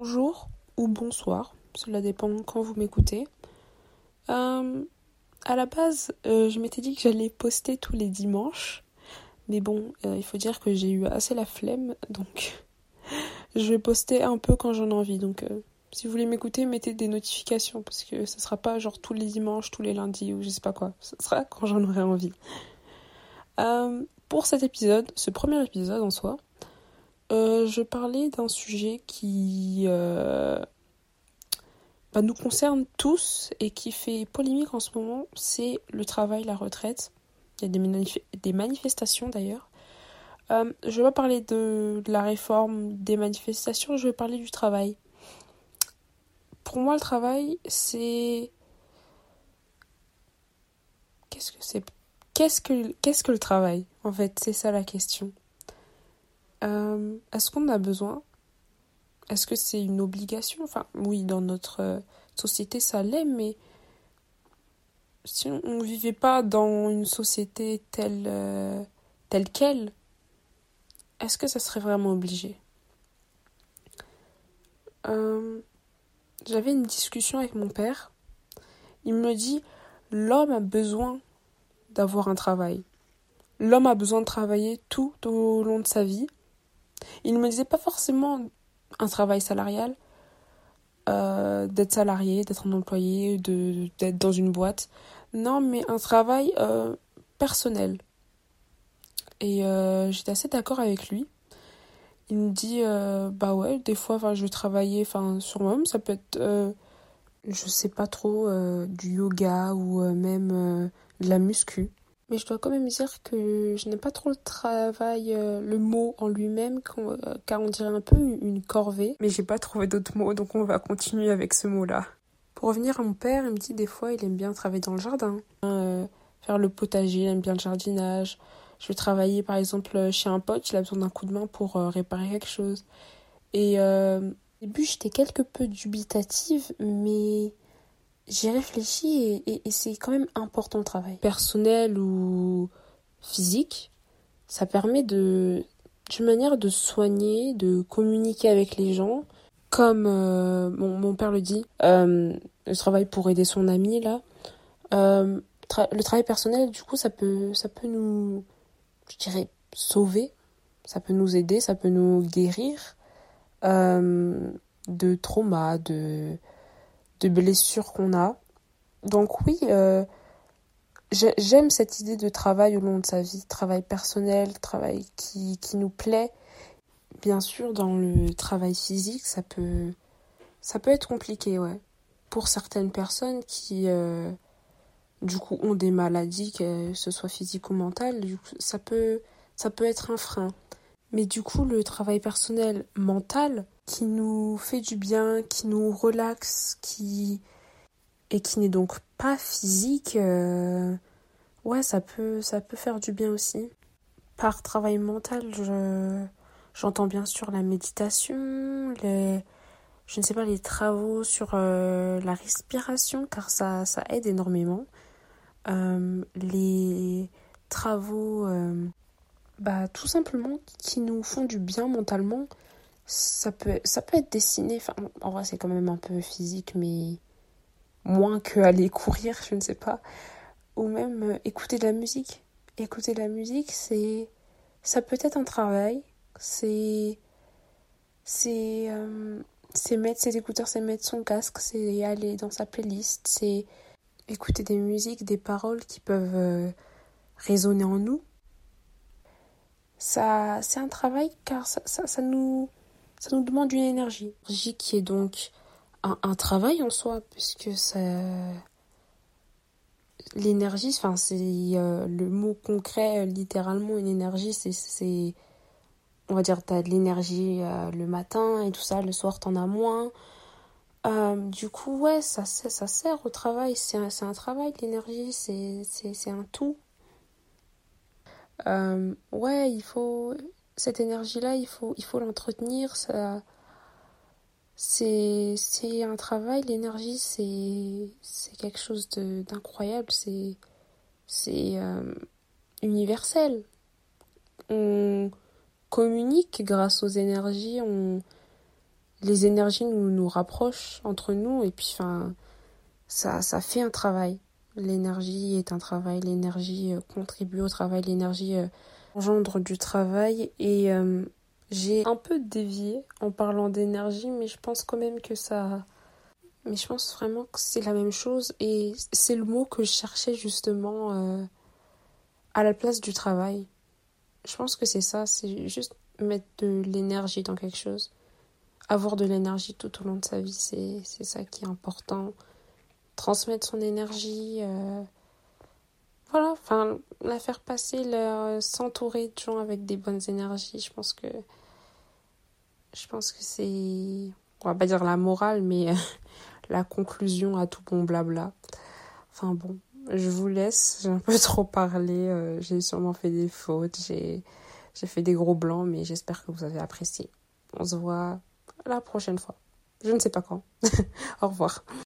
Bonjour ou bonsoir, cela dépend quand vous m'écoutez. Euh, à la base, euh, je m'étais dit que j'allais poster tous les dimanches, mais bon, euh, il faut dire que j'ai eu assez la flemme, donc je vais poster un peu quand j'en ai envie. Donc, si vous voulez m'écouter, mettez des notifications parce que ce sera pas genre tous les dimanches, tous les lundis ou je sais pas quoi. Ce sera quand j'en aurai envie. pour cet épisode, ce premier épisode en soi, euh, je parlais d'un sujet qui euh, bah, nous concerne tous et qui fait polémique en ce moment, c'est le travail, la retraite. Il y a des, manifestations d'ailleurs. Euh, je vais pas parler de, de, la réforme des manifestations, je vais parler du travail. Pour moi, le travail, c'est. Qu'est-ce que c'est Qu'est-ce que, qu'est-ce que le travail En fait, c'est ça la question. Euh, est-ce qu'on a besoin? Est-ce que c'est une obligation? Enfin, oui, dans notre euh, société, ça l'est, mais si on ne vivait pas dans une société telle, euh, telle qu'elle, est-ce que ça serait vraiment obligé? J'avais une discussion avec mon père. Il me dit l'homme a besoin d'avoir un travail. L'homme a besoin de travailler tout au long de sa vie il ne me disait pas forcément un travail salarial, euh, d'être salarié, d'être un employé, d'être dans une boîte. Non, mais un travail euh, personnel. Et euh, j'étais assez d'accord avec lui. Il me dit, bah ouais, des fois, je vais travailler sur moi-même. Ça peut être, je sais pas trop, du yoga ou même de la muscu. Mais je dois quand même dire que je n'aime pas trop le travail, euh, le mot en lui-même, euh, car on dirait un peu une corvée. Mais j'ai pas trouvé d'autres mots, donc on va continuer avec ce mot-là. Pour revenir à mon père, il me dit des fois il aime bien travailler dans le jardin, euh, faire le potager, il aime bien le jardinage. Je vais travailler par exemple chez un pote, il a besoin d'un coup de main pour réparer quelque chose. Et au début j'étais quelque peu dubitative, mais j'ai réfléchi et, c'est quand même important le travail. Personnel ou physique, ça permet de, d'une manière de soigner, de communiquer avec les gens. Comme euh, mon, père le dit, euh, le travail pour aider son ami là. Euh, le travail personnel, du coup, ça peut, ça peut nous, je dirais, sauver. Ça peut nous aider, ça peut nous guérir de traumas, de, de blessures qu'on a. Donc oui, euh, j'aime cette idée de travail au long de sa vie, travail personnel, travail qui, qui nous plaît. Bien sûr, dans le travail physique, ça peut, ça peut être compliqué, ouais. Pour certaines personnes qui, euh, du coup, ont des maladies, que ce soit physique ou mentale, ça peut, ça peut être un frein. Mais du coup, le travail personnel mental, qui nous fait du bien, qui nous relaxe, qui et qui n'est donc pas physique, euh, ouais, ça peut, ça peut faire du bien aussi. Par travail mental, je, j'entends bien sûr la méditation, les, je ne sais pas, les travaux sur euh, la respiration, car ça, ça aide énormément. Euh, les travaux, bah, tout simplement, qui nous font du bien mentalement, ça peut, ça peut être dessiné. Enfin, en vrai, c'est quand même un peu physique, mais moins que aller courir, je ne sais pas. Ou même euh, écouter de la musique. Écouter de la musique, c'est. Ça peut être un travail. C'est. C'est. Euh, c'est mettre ses écouteurs, c'est mettre son casque, c'est aller dans sa playlist, c'est écouter des musiques, des paroles qui peuvent euh, résonner en nous. Ça, c'est un travail car ça, ça, ça nous ça nous demande une énergie. Énergie qui est donc un, travail en soi, puisque ça. L'énergie, enfin, c'est euh, le mot concret, littéralement, une énergie, c'est. On va dire, t'as de l'énergie euh, le matin et tout ça, le soir, t'en as moins. Euh, du coup, ouais, ça, ça sert au travail. C'est un, un travail, l'énergie, c'est un tout. ouais, il faut cette énergie-là, il faut il faut l'entretenir. C'est un travail. L'énergie, c'est quelque chose d'incroyable. C'est c'est euh, universel. On communique grâce aux énergies. On les énergies nous, nous rapprochent entre nous et puis enfin ça, ça fait un travail. L'énergie est un travail, l'énergie euh, contribue au travail, l'énergie euh, engendre du travail et euh, j'ai un peu dévié en parlant d'énergie mais je pense quand même que ça mais je pense vraiment que c'est la même chose et c'est le mot que je cherchais justement à la place du travail. Je pense que c'est ça, c'est juste mettre de l'énergie dans quelque chose. Avoir de l'énergie tout au long de sa vie, c'est ça qui est important. Transmettre son énergie. Euh, voilà, enfin, la faire passer, s'entourer de gens avec des bonnes énergies, je pense que. Je pense que c'est. On va pas dire la morale, mais la conclusion à tout bon blabla. Enfin bon, je vous laisse, j'ai un peu trop parlé, euh, j'ai sûrement fait des fautes, j'ai fait des gros blancs, mais j'espère que vous avez apprécié. On se voit la prochaine fois. Je ne sais pas quand. Au revoir.